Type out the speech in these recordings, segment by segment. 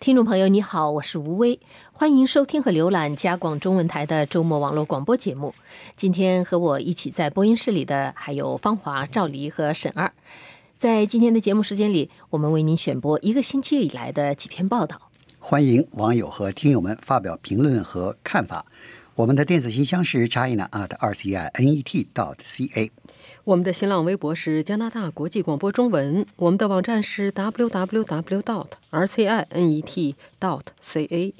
听众朋友，你好，我是吴威，欢迎收听和浏览加广中文台的周末网络广播节目。今天和我一起在播音室里的还有芳华、赵黎和沈二。在今天的节目时间里，我们为您选播一个星期以来的几篇报道。欢迎网友和听友们发表评论和看法。我们的电子信箱是 china at r c i n e t dot c a。我们的新浪微博是加拿大国际广播中文，我们的网站是 www. dot rcinet. dot ca。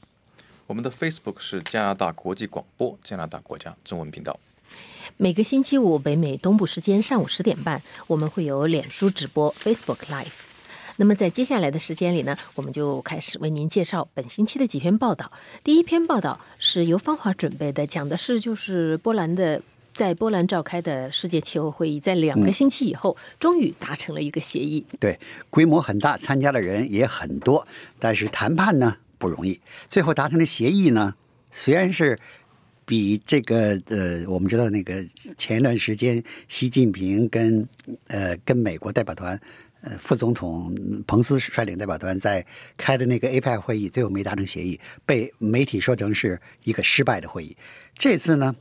我们的 Facebook 是加拿大国际广播加拿大国家中文频道。每个星期五北美东部时间上午十点半，我们会有脸书直播 Facebook Live。那么在接下来的时间里呢，我们就开始为您介绍本星期的几篇报道。第一篇报道是由芳华准备的，讲的是就是波兰的。在波兰召开的世界气候会议，在两个星期以后，终于达成了一个协议。对，规模很大，参加的人也很多，但是谈判呢不容易。最后达成的协议呢，虽然是比这个呃，我们知道那个前一段时间习近平跟呃跟美国代表团呃副总统彭斯率领代表团在开的那个 APEC 会议，最后没达成协议，被媒体说成是一个失败的会议。这次呢？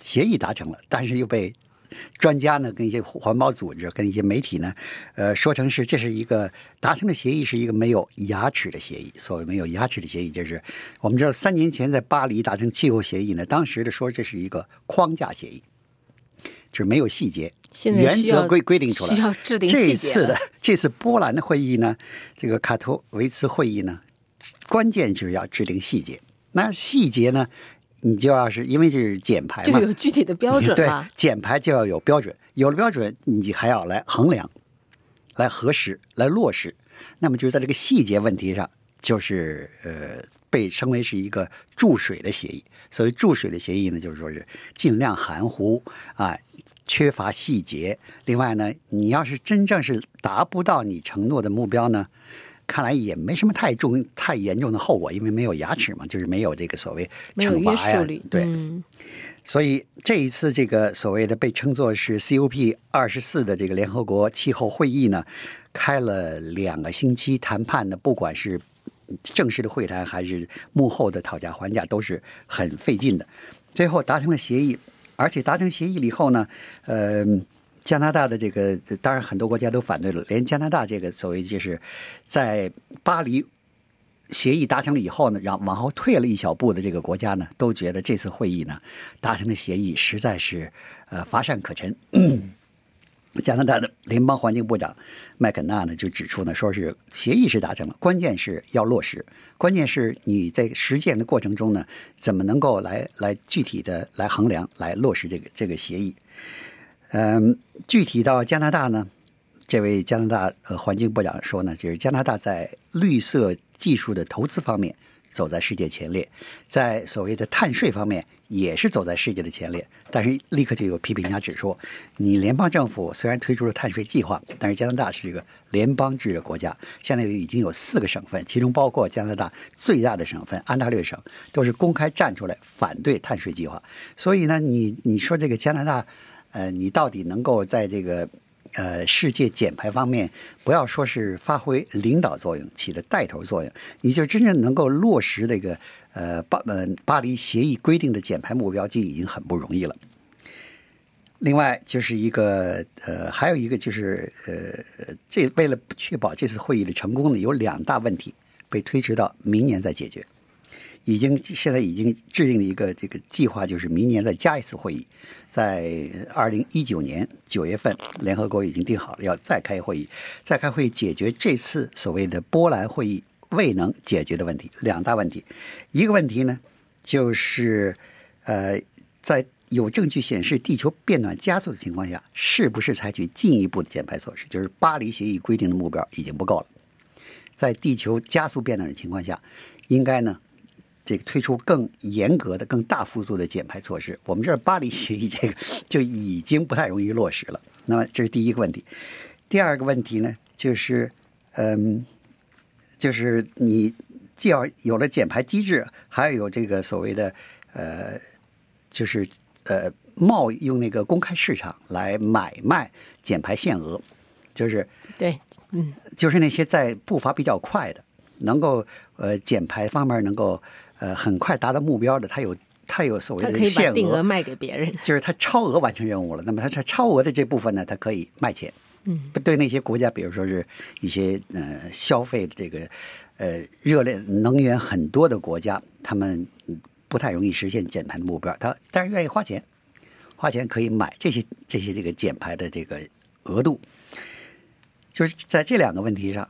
协议达成了，但是又被专家呢跟一些环保组织跟一些媒体呢，呃，说成是这是一个达成的协议，是一个没有牙齿的协议。所谓没有牙齿的协议，就是我们知道三年前在巴黎达成气候协议呢，当时的说这是一个框架协议，就是没有细节，原则规规定出来，需要制定这次的这次波兰的会议呢，这个卡托维茨会议呢，关键就是要制定细节。那细节呢？你就要是因为这是减排嘛，就有具体的标准对，减排就要有标准，有了标准，你还要来衡量、来核实、来落实。那么就是在这个细节问题上，就是呃，被称为是一个注水的协议。所谓注水的协议呢，就是说是尽量含糊啊，缺乏细节。另外呢，你要是真正是达不到你承诺的目标呢？看来也没什么太重、太严重的后果，因为没有牙齿嘛，就是没有这个所谓惩罚呀，对。所以这一次这个所谓的被称作是 COP 二十四的这个联合国气候会议呢，开了两个星期谈判的，不管是正式的会谈还是幕后的讨价还价，都是很费劲的。最后达成了协议，而且达成协议了以后呢，呃。加拿大的这个，当然很多国家都反对了，连加拿大这个所谓就是在巴黎协议达成了以后呢，然往后退了一小步的这个国家呢，都觉得这次会议呢达成的协议实在是呃乏善可陈。加拿大的联邦环境部长麦肯纳呢就指出呢，说是协议是达成了，关键是要落实，关键是你在实践的过程中呢，怎么能够来来具体的来衡量来落实这个这个协议。嗯，具体到加拿大呢，这位加拿大呃环境部长说呢，就是加拿大在绿色技术的投资方面走在世界前列，在所谓的碳税方面也是走在世界的前列。但是立刻就有批评家指出，你联邦政府虽然推出了碳税计划，但是加拿大是一个联邦制的国家，现在已经有四个省份，其中包括加拿大最大的省份安大略省，都是公开站出来反对碳税计划。所以呢，你你说这个加拿大。呃，你到底能够在这个呃世界减排方面，不要说是发挥领导作用，起了带头作用，你就真正能够落实这个呃巴呃巴黎协议规定的减排目标，就已经很不容易了。另外就是一个呃，还有一个就是呃，这为了确保这次会议的成功呢，有两大问题被推迟到明年再解决。已经现在已经制定了一个这个计划，就是明年再加一次会议，在二零一九年九月份，联合国已经定好了要再开会议，再开会解决这次所谓的波兰会议未能解决的问题。两大问题，一个问题呢，就是呃，在有证据显示地球变暖加速的情况下，是不是采取进一步的减排措施？就是巴黎协议规定的目标已经不够了，在地球加速变暖的情况下，应该呢？这个推出更严格的、更大幅度的减排措施，我们这儿巴黎协议这个就已经不太容易落实了。那么这是第一个问题。第二个问题呢，就是嗯，就是你既要有了减排机制，还要有这个所谓的呃，就是呃，贸易用那个公开市场来买卖减排限额，就是对，嗯，就是那些在步伐比较快的。能够呃减排方面能够呃很快达到目标的，它有它有所谓的限额，定额卖给别人。就是它超额完成任务了。那么它它超额的这部分呢，它可以卖钱。嗯，对那些国家，比如说是一些呃消费的这个呃热量能源很多的国家，他们嗯不太容易实现减排的目标，他但是愿意花钱，花钱可以买这些这些这个减排的这个额度，就是在这两个问题上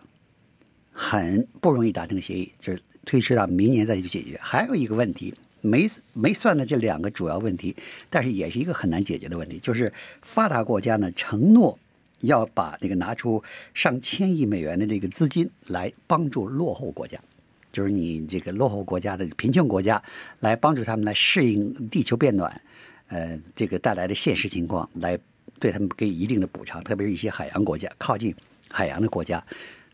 很不容易达成协议，就是推迟到明年再去解决。还有一个问题没没算的这两个主要问题，但是也是一个很难解决的问题，就是发达国家呢承诺要把这个拿出上千亿美元的这个资金来帮助落后国家，就是你这个落后国家的贫穷国家，来帮助他们来适应地球变暖，呃，这个带来的现实情况，来对他们给予一定的补偿，特别是一些海洋国家、靠近海洋的国家，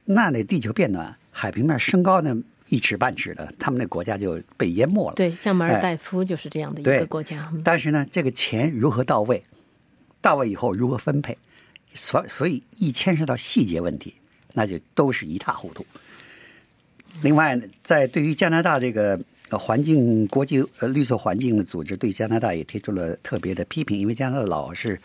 那那地球变暖，海平面升高呢一尺半尺的，他们那国家就被淹没了。对，像马尔哎代夫就是这样的一个国家。嗯但是呢，这个钱如何到位，到位以后如何分配，所所以一牵涉到细节问题，那就都是一塌糊涂。另外呢，在对于加拿大这个呃环境国际呃绿色环境的组织，对加拿大也提出了特别的批评，因为加拿大老是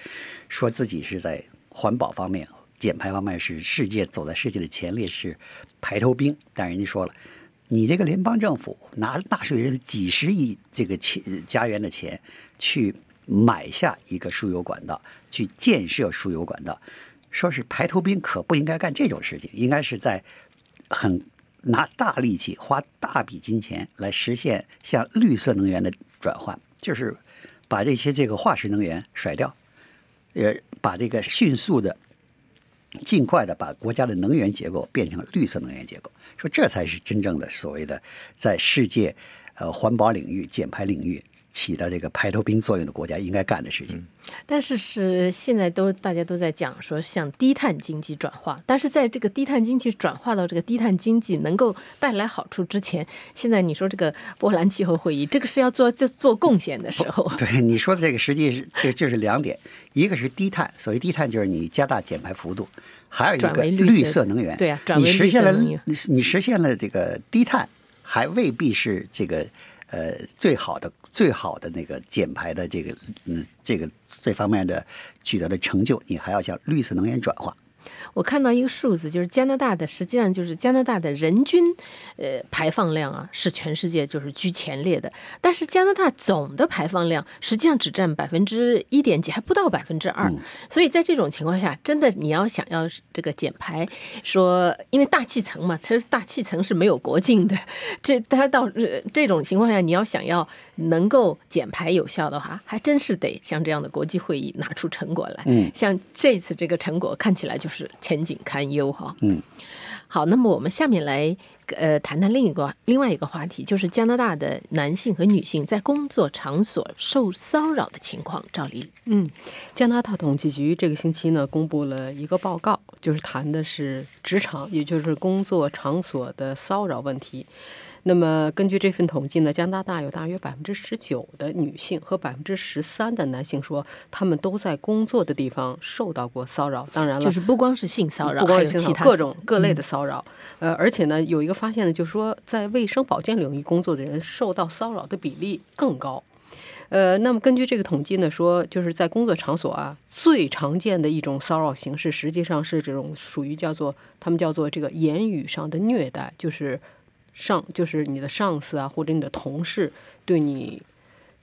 说自己是在环保方面、减排方面是世界走在世界的前列，是排头兵。但人家说了，你这个联邦政府拿纳税人的几十亿这个钱家园的钱去买下一个输油管道，去建设输油管道，说是排头兵，可不应该干这种事情，应该是在很拿大力气、花大笔金钱来实现向绿色能源的转换，就是把这些这个化石能源甩掉，呃，把这个迅速的、尽快的把国家的能源结构变成绿色能源结构，说这才是真正的所谓的在世界呃环保领域、减排领域起到这个排头兵作用的国家应该干的事情。但是是现在都大家都在讲说向低碳经济转化，但是在这个低碳经济转化到这个低碳经济能够带来好处之前，现在你说这个波兰气候会议，这个是要做做做贡献的时候，对你说的这个，实际是这就是两点，一个是低碳，所谓低碳就是你加大减排幅度，还有一个绿色能源。对啊转为你实现了你你实现了这个低碳，还未必是这个呃最好的最好的那个减排的这个嗯这个这方面的取得的成就，你还要向绿色能源转化。我看到一个数字，就是加拿大的，实际上就是加拿大的人均呃排放量啊，是全世界就是居前列的。但是加拿大总的排放量实际上只占百分之一点几，还不到百分之二。所以在这种情况下，真的你要想要这个减排，说因为大气层嘛，其实大气层是没有国境的。这它到呃这种情况下，你要想要能够减排有效的话，还真是得像这样的国际会议拿出成果来。嗯像这次这个成果看起来就是前景堪忧哈。嗯，好，那么我们下面来呃谈谈另一个另外一个话题，就是加拿大的男性和女性在工作场所受骚扰的情况。赵丽，嗯，加拿大统计局这个星期呢公布了一个报告，就是谈的是职场，也就是工作场所的骚扰问题。那么根据这份统计呢，加拿大有大约百分之十九的女性和百分之十三的男性说，他们都在工作的地方受到过骚扰。当然了，就是不光是性骚扰，不光还有其他是性骚扰，各种各类的骚扰。呃，而且呢，有一个发现呢，就是说，在卫生保健领域工作的人受到骚扰的比例更高。呃，那么根据这个统计呢，说就是在工作场所啊，最常见的一种骚扰形式，实际上是这种属于叫做他们叫做这个言语上的虐待，就是上就是你的上司啊，或者你的同事对你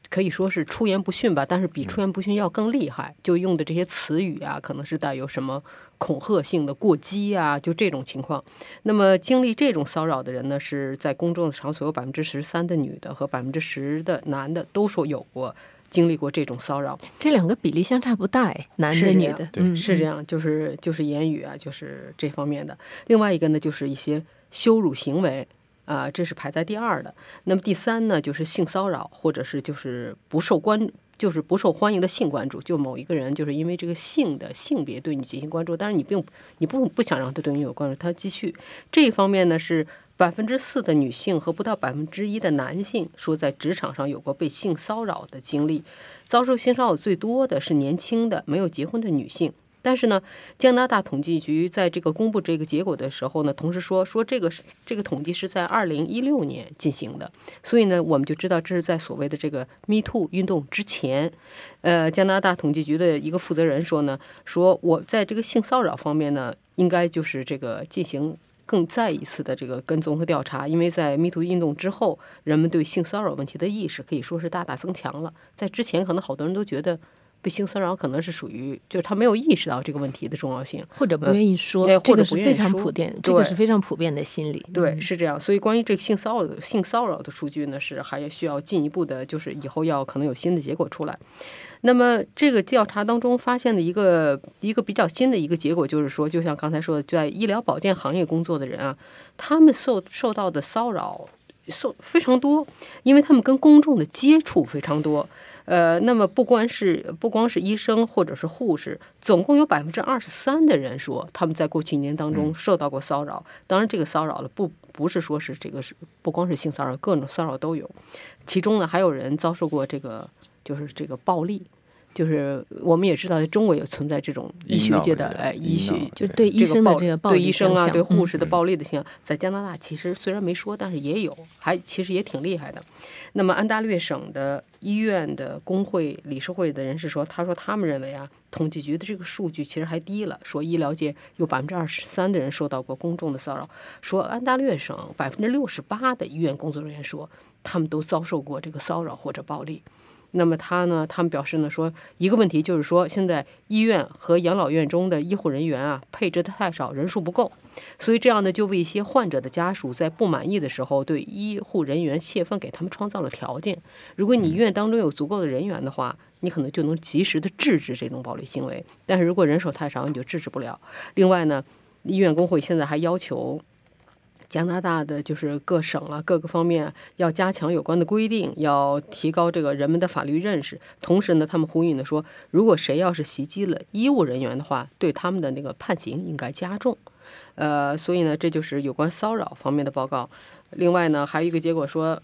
可以说是出言不逊吧，但是比出言不逊要更厉害，就用的这些词语啊，可能是带有什么恐吓性的、过激啊，就这种情况。那么经历这种骚扰的人呢，是在公众场所有百分之十三的女的和百分之十的男的都说有过经历过这种骚扰。这两个比例相差不大哎，男的女的，对嗯，是这样，就是就是言语啊，就是这方面的。另外一个呢，就是一些羞辱行为啊、这是排在第二的。那么第三呢，就是性骚扰，或者是就是不受关，就是不受欢迎的性关注，就某一个人就是因为这个性的性别对你进行关注，但是你并你不不想让他对你有关注，他继续。这一方面呢是。百分之四的女性和不到百分之一的男性说，在职场上有过被性骚扰的经历。遭受性骚扰最多的是年轻的、没有结婚的女性，但是呢，加拿大统计局在这个公布这个结果的时候呢，同时说说这个是这个统计是在二零一六年进行的，所以呢，我们就知道这是在所谓的这个 Me Too 运动之前。呃，加拿大统计局的一个负责人说呢，说我在这个性骚扰方面呢，应该就是这个进行。更再一次的这个跟踪和调查，因为在 MeToo 运动之后，人们对性骚扰问题的意识可以说是大大增强了。在之前，可能好多人都觉得被性骚扰可能是属于，就是他没有意识到这个问题的重要性，或者不愿意说，哎或者这个是非不愿意说常普遍，这个是非常普遍的心理。对，嗯是这样。所以关于这个性骚扰性骚扰的数据呢，是还需要进一步的，就是以后要可能有新的结果出来。那么这个调查当中发现的一个一个比较新的一个结果，就是说，就像刚才说的，在医疗保健行业工作的人啊，他们受受到的骚扰受非常多，因为他们跟公众的接触非常多。呃，那么不光是不光是医生或者是护士，总共有百分之二十三的人说他们在过去一年当中受到过骚扰。当然，这个骚扰了不不是说是这个是不光是性骚扰，各种骚扰都有。其中呢，还有人遭受过这个就是这个暴力。就是我们也知道，中国也存在这种医学界的哎医学就对医生的这个暴力对医生啊，对护嗯士的暴力的现象，在加拿大其实虽然没说，但是也有，还其实也挺厉害的。那么安大略省的医院的工会理事会的人士说，他说他们认为啊，统计局的这个数据其实还低了，说医疗界有百分之二十三的人受到过公众的骚扰，说安大略省百分之六十八的医院工作人员说他们都遭受过这个骚扰或者暴力。那么他呢？他们表示呢说，一个问题就是说，现在医院和养老院中的医护人员啊，配置的太少，人数不够，所以这样呢，就为一些患者的家属在不满意的时候，对医护人员泄愤，给他们创造了条件。如果你医院当中有足够的人员的话，你可能就能及时的制止这种暴力行为。但是如果人手太少，你就制止不了。另外呢，医院工会现在还要求。加拿大的就是各省啊，各个方面要加强有关的规定，要提高这个人们的法律认识。同时呢，他们呼吁呢说，如果谁要是袭击了医务人员的话，对他们的那个判刑应该加重。呃，所以呢，这就是有关骚扰方面的报告。另外呢，还有一个结果说，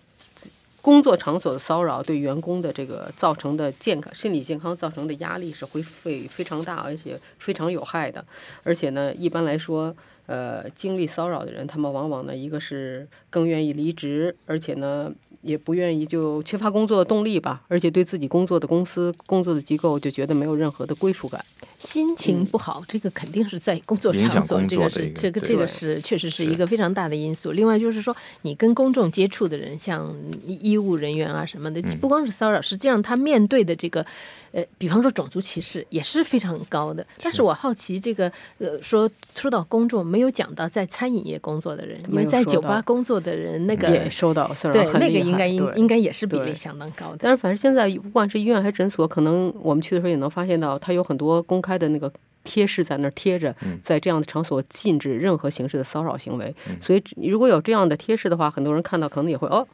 工作场所的骚扰对员工的这个造成的健康、心理健康造成的压力是会非非常大，而且非常有害的。而且呢，一般来说，呃，经历骚扰的人，他们往往呢，一个是更愿意离职，而且呢，也不愿意就缺乏工作的动力吧，而且对自己工作的公司、工作的机构就觉得没有任何的归属感。心情不好，这个肯定是在工作场所，这个工作的一个是这个这个是确实是一个非常大的因素。另外就是说，你跟公众接触的人，像医医务人员啊什么的，不光是骚扰，实际上他面对的这个，呃，比方说种族歧视也是非常高的。但是我好奇，这个呃，说说到公众，没有讲到在餐饮业工作的人，因为在酒吧工作的人，那个也受到骚扰对那个应该应应该也是比例相当高的。但是反正现在不管是医院还是诊所，可能我们去的时候也能发现到，他有很多公开的那个贴士在那儿贴着，在这样的场所禁止任何形式的骚扰行为。所以如果有这样的贴士的话，很多人看到可能也会哦。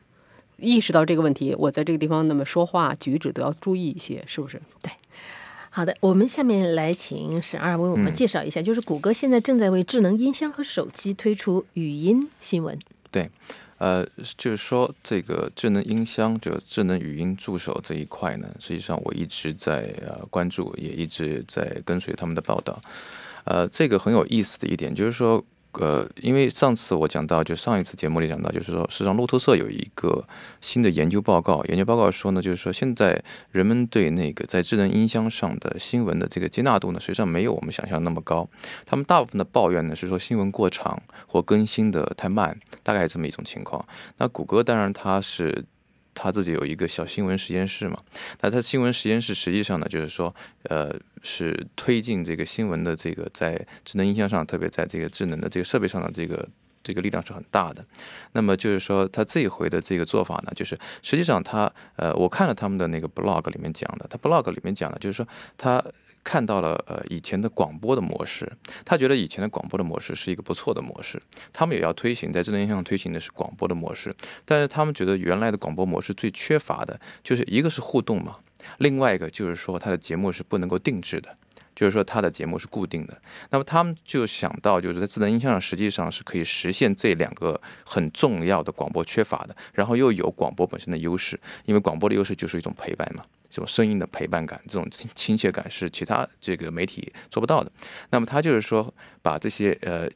意识到这个问题，我在这个地方那么说话举止都要注意一些，是不是？对好的，我们下面来请沈二为我们介绍一下，就是谷歌现在正在为智能音箱和手机推出语音新闻。对，呃，就是说这个智能音箱，就智能语音助手这一块呢，实际上我一直在呃关注，也一直在跟随他们的报道。呃，这个很有意思的一点就是说，呃，因为上次我讲到，就上一次节目里讲到，就是说，实际上路透社有一个新的研究报告，研究报告说呢，就是说现在人们对那个在智能音箱上的新闻的这个接纳度呢，实际上没有我们想象那么高。他们大部分的抱怨呢是说新闻过长或更新的太慢，大概这么一种情况。那谷歌当然它是。他自己有一个小新闻实验室嘛，那他新闻实验室实际上呢，就是说，呃，是推进这个新闻的这个在智能音箱上，特别在这个智能的这个设备上的这个这个力量是很大的。那么就是说，他这一回的这个做法呢，就是实际上他呃，我看了他们的那个 blog 里面讲的，他 blog 里面讲的就是说他。看到了呃以前的广播的模式，他觉得以前的广播的模式是一个不错的模式，他们也要推行在智能音箱上推行的是广播的模式，但是他们觉得原来的广播模式最缺乏的就是一个是互动嘛，另外一个就是说它的节目是不能够定制的。就是说，它的节目是固定的。那么他们就想到，就是在智能音箱上，实际上是可以实现这两个很重要的广播缺乏的，然后又有广播本身的优势，因为广播的优势就是一种陪伴嘛，这种声音的陪伴感，这种亲亲切感是其他这个媒体做不到的。那么他就是说，把这些呃，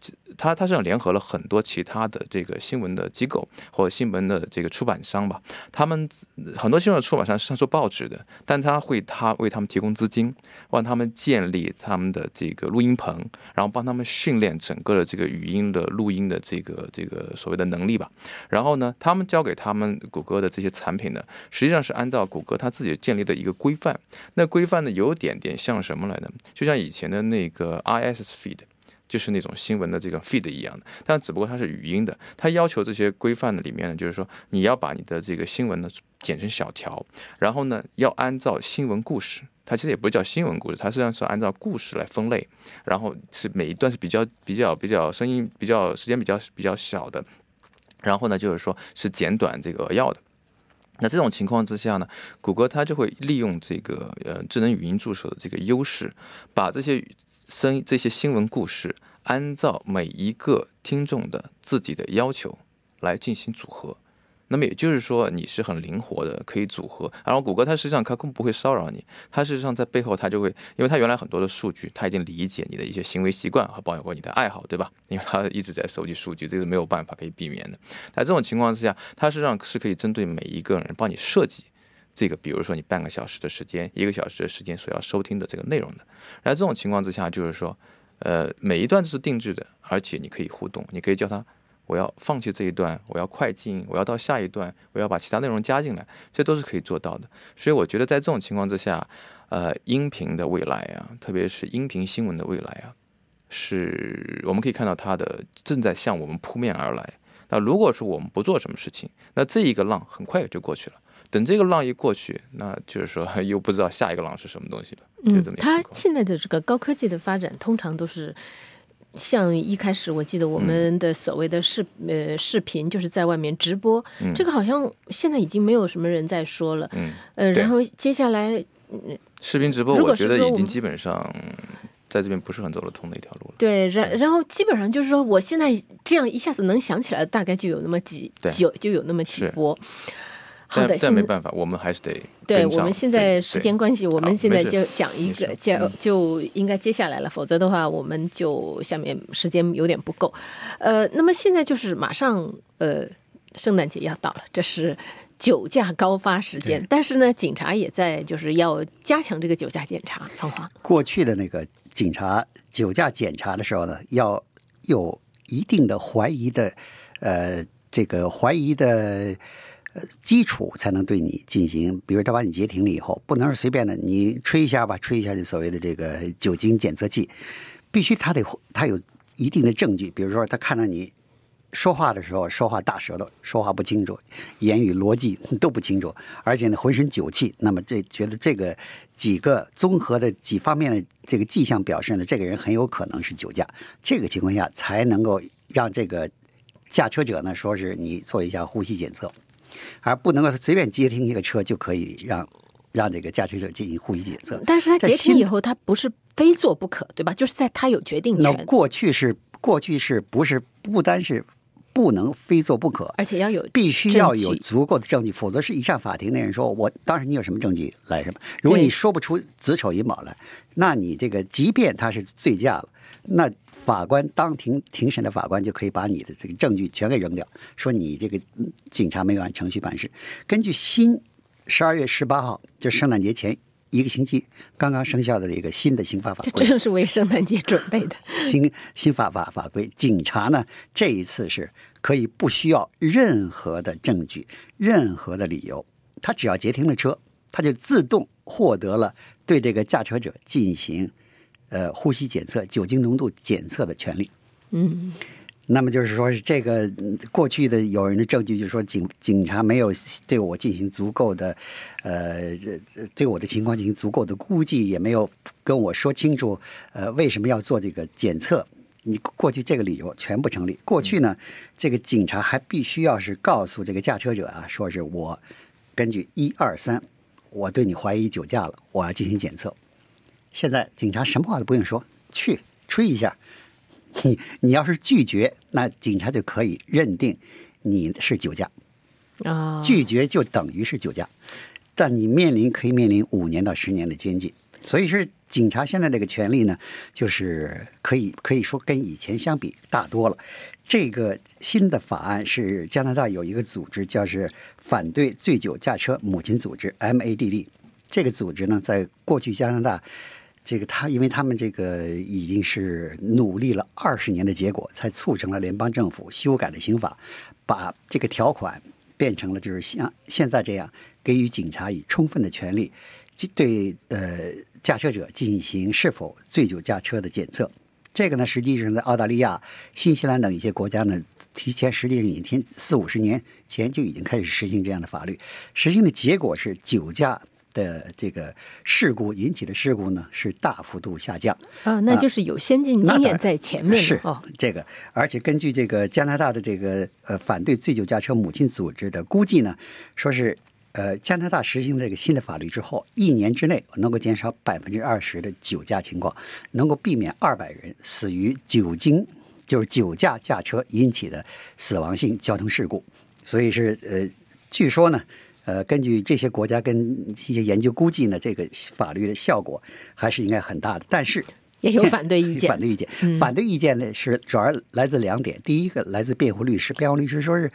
他他实际上联合了很多其他的这个新闻的机构或者新闻的这个出版商吧，他们很多新闻的出版商是做报纸的，但他会他为他们提供资金，帮他们建立他们的这个录音棚，然后帮他们训练整个的这个语音的录音的这个这个所谓的能力吧。然后呢，他们交给他们谷歌的这些产品呢，实际上是按照谷歌他自己建立的一个规范。那规范呢，有点点像什么来的？就像以前的那个 RSS feed，就是那种新闻的这个 feed 一样的，但只不过它是语音的。它要求这些规范的里面呢，就是说你要把你的这个新闻呢剪成小条，然后呢要按照新闻故事，它其实也不叫新闻故事，它实际上是按照故事来分类，然后是每一段是比较比较比较声音比较时间比较比较小的。然后呢，就是说是简短这个要的。那这种情况之下呢，谷歌它就会利用这个呃智能语音助手的这个优势，把这些声这些新闻故事按照每一个听众的自己的要求来进行组合。那么也就是说，你是很灵活的，可以组合。然后谷歌它实际上它更不会骚扰你，它事实上在背后它就会，因为它原来很多的数据，它已经理解你的一些行为习惯和包括你的爱好，对吧？因为它一直在收集数据，这个没有办法可以避免的。在这种情况之下，它实际上是可以针对每一个人帮你设计这个，比如说你半个小时的时间、一个小时的时间所要收听的这个内容的。那这种情况之下，就是说，呃，每一段都是定制的，而且你可以互动，你可以叫它。我要放弃这一段，我要快进，我要到下一段，我要把其他内容加进来，这都是可以做到的。所以我觉得在这种情况之下，呃，音频的未来啊，特别是音频新闻的未来啊，是我们可以看到它的正在向我们扑面而来。那如果说我们不做什么事情，那这一个浪很快也就过去了。等这个浪一过去，那就是说 又不知道下一个浪是什么东西了。就这么它现在的这个高科技的发展，通常都是。像一开始，我记得我们的所谓的视呃视频，就是在外面直播，这个好像现在已经没有什么人在说了。嗯，呃，然后接下来，视频直播，我觉得已经基本上在这边不是很走得通的一条路了。对，然然后基本上就是说，我现在这样一下子能想起来，大概就有那么几几就有那么几波。好的，但没办法，我们还是得。对我们现在时间关系，我们现在就讲一个，就就应该接下来了，否则的话，我们就下面时间有点不够。呃，那么现在就是马上，呃，圣诞节要到了，这是酒驾高发时间，但是呢，警察也在就是要加强这个酒驾检查。方华，过去的那个警察酒驾检查的时候呢，要有一定的怀疑的，呃，这个怀疑的。呃，基础才能对你进行，比如他把你截停了以后，不能是随便的，你吹一下吧，吹一下就所谓的这个酒精检测器，必须他得他有一定的证据，比如说他看到你说话的时候说话大舌头，说话不清楚，言语逻辑都不清楚，而且呢浑身酒气，那么这觉得这个几个综合的几方面的这个迹象表示呢，这个人很有可能是酒驾，这个情况下才能够让这个驾车者呢说是你做一下呼吸检测。而不能够随便接听一个车就可以让让这个驾驶者进行呼吸检测。但是他接听以后，他不是非做不可，对吧？就是在他有决定权。那过去是过去是不是不单是不能非做不可，而且要有必须要有足够的证据，否则是一上法庭，那人说我当时你有什么证据来什么？如果你说不出子丑寅卯来，那你这个即便他是醉驾了，那。法官当庭庭审的法官就可以把你的这个证据全给扔掉，说你这个警察没有按程序办事。根据新十二月十八号，就圣诞节前一个星期刚刚生效的一个新的刑法法规，这正是为圣诞节准备的新新法法法规。警察呢，这一次是可以不需要任何的证据、任何的理由，他只要截停了车，他就自动获得了对这个驾车者进行。呃，呼吸检测、酒精浓度检测的权利。嗯，那么就是说，这个过去的有人的证据就是说，警警察没有对我进行足够的，呃，对我的情况进行足够的估计，也没有跟我说清楚，呃，为什么要做这个检测？你过去这个理由全不成立。过去呢，这个警察还必须要是告诉这个驾车者啊，说是我根据一二三，我对你怀疑酒驾了，我要进行检测。现在警察什么话都不用说，去吹一下。你 你要是拒绝，那警察就可以认定你是酒驾。啊，拒绝就等于是酒驾。但你面临可以面临五年到十年的监禁。所以是警察现在这个权利呢，就是可以可以说跟以前相比大多了。这个新的法案是加拿大有一个组织，叫是反对醉酒驾车母亲组织 （MADD）。这个组织呢，在过去加拿大，这个他因为他们这个已经是努力了二十年的结果，才促成了联邦政府修改了刑法，把这个条款变成了就是像现在这样，给予警察以充分的权利，对呃驾车者进行是否醉酒驾车的检测。这个呢，实际上在澳大利亚、新西兰等一些国家呢，提前实际上已经四五十年前就已经开始实行这样的法律。实行的结果是，酒驾的这个事故引起的事故呢是大幅度下降。啊，那就是有先进经验在前面。是哦，这个，而且根据这个加拿大的这个呃反对醉酒驾车母亲组织的估计呢，说是。呃，加拿大实行这个新的法律之后，一年之内能够减少百分之二十的酒驾情况，能够避免二百人死于酒精，就是酒驾驾车引起的死亡性交通事故。所以是呃，据说呢，呃，根据这些国家跟一些研究估计呢，这个法律的效果还是应该很大的。但是也有反对意见，反对意见，反对意见呢是主要来自两点：第一个来自辩护律师，辩护律师说是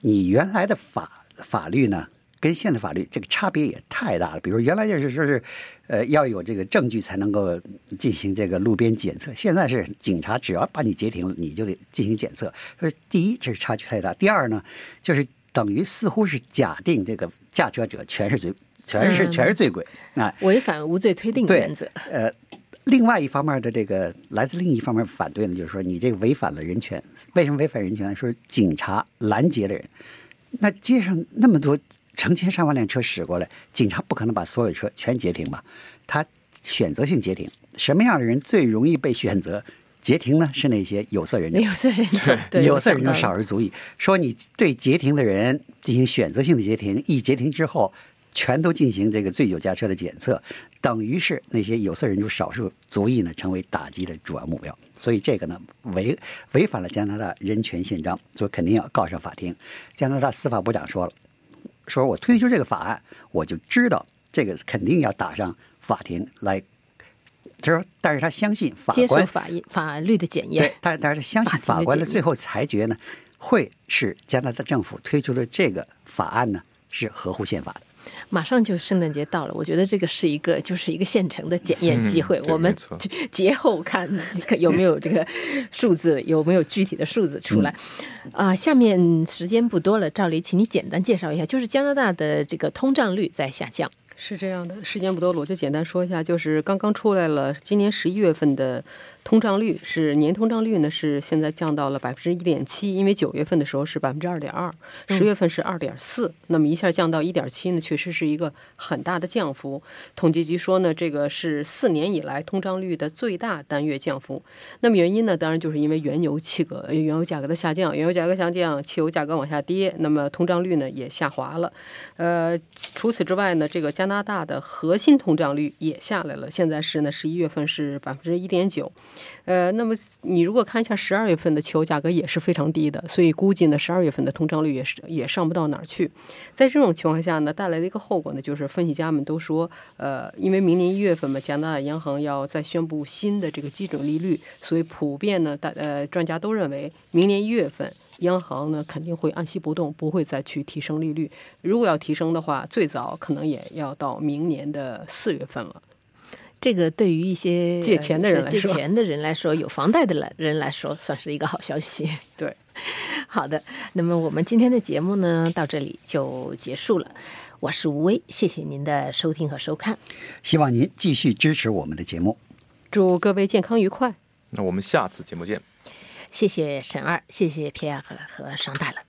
你原来的法法律呢。跟现在法律这个差别也太大了。比如原来就是说是，呃，要有这个证据才能够进行这个路边检测，现在是警察只要把你截停了，你就得进行检测。所以第一，这是差距太大；第二呢，就是等于似乎是假定这个驾车者全是罪，全是全是醉鬼啊，违反无罪推定原则。呃，另外一方面的这个来自另一方面反对呢，就是说你这个违反了人权。为什么违反人权呢？说警察拦截的人，那街上那么多。成千上万辆车驶过来，警察不可能把所有车全截停吧？他选择性截停。什么样的人最容易被选择截停呢？是那些有色人种。有色人种，对有色人种少数族裔。说你对截停的人进行选择性的截停，一截停之后，全都进行这个醉酒驾车的检测，等于是那些有色人种少数族裔呢成为打击的主要目标。所以这个呢违违反了加拿大人权宪章，所以肯定要告上法庭。加拿大司法部长说了。说我推出这个法案，我就知道这个肯定要打上法庭来。他说，但是他相信法官法法律的检验，但但是相信法官的最后裁决呢，会是加拿大政府推出的这个法案呢是合乎宪法的。马上就圣诞节到了，我觉得这个是一个就是一个现成的检验机会。我们节后看有没有这个数字，有没有具体的数字出来。啊，下面时间不多了，赵黎，请你简单介绍一下，就是加拿大的这个通胀率在下降。是这样的，时间不多了，我就简单说一下，就是刚刚出来了，今年十一月份的。通胀率是年通胀率呢，是现在降到了百分之一点七，因为九月份的时候是百分之二点二，十月份是二点四，那么一下降到一点七呢，确实是一个很大的降幅。统计局说呢，这个是四年以来通胀率的最大单月降幅。那么原因呢，当然就是因为原油气格、原油价格的下降，原油价格下降，汽油价格往下跌，那么通胀率呢也下滑了。呃，除此之外呢，这个加拿大的核心通胀率也下来了，现在是呢十一月份是百分之一点九。呃，那么你如果看一下十二月份的汽油价格也是非常低的，所以估计呢，十二月份的通胀率也是也上不到哪儿去。在这种情况下呢，带来的一个后果呢，就是分析家们都说，呃，因为明年一月份嘛，加拿大央行要再宣布新的这个基准利率，所以普遍呢，大呃专家都认为，明年一月份央行呢肯定会按息不动，不会再去提升利率。如果要提升的话，最早可能也要到明年的四月份了。这个对于一些借钱的人借钱的人来说，有房贷的人人来说，算是一个好消息。对，好的，那么我们今天的节目呢，到这里就结束了。我是吴威，谢谢您的收听和收看，希望您继续支持我们的节目，祝各位健康愉快。那我们下次节目见。谢谢沈二，谢谢皮亚和和商大了。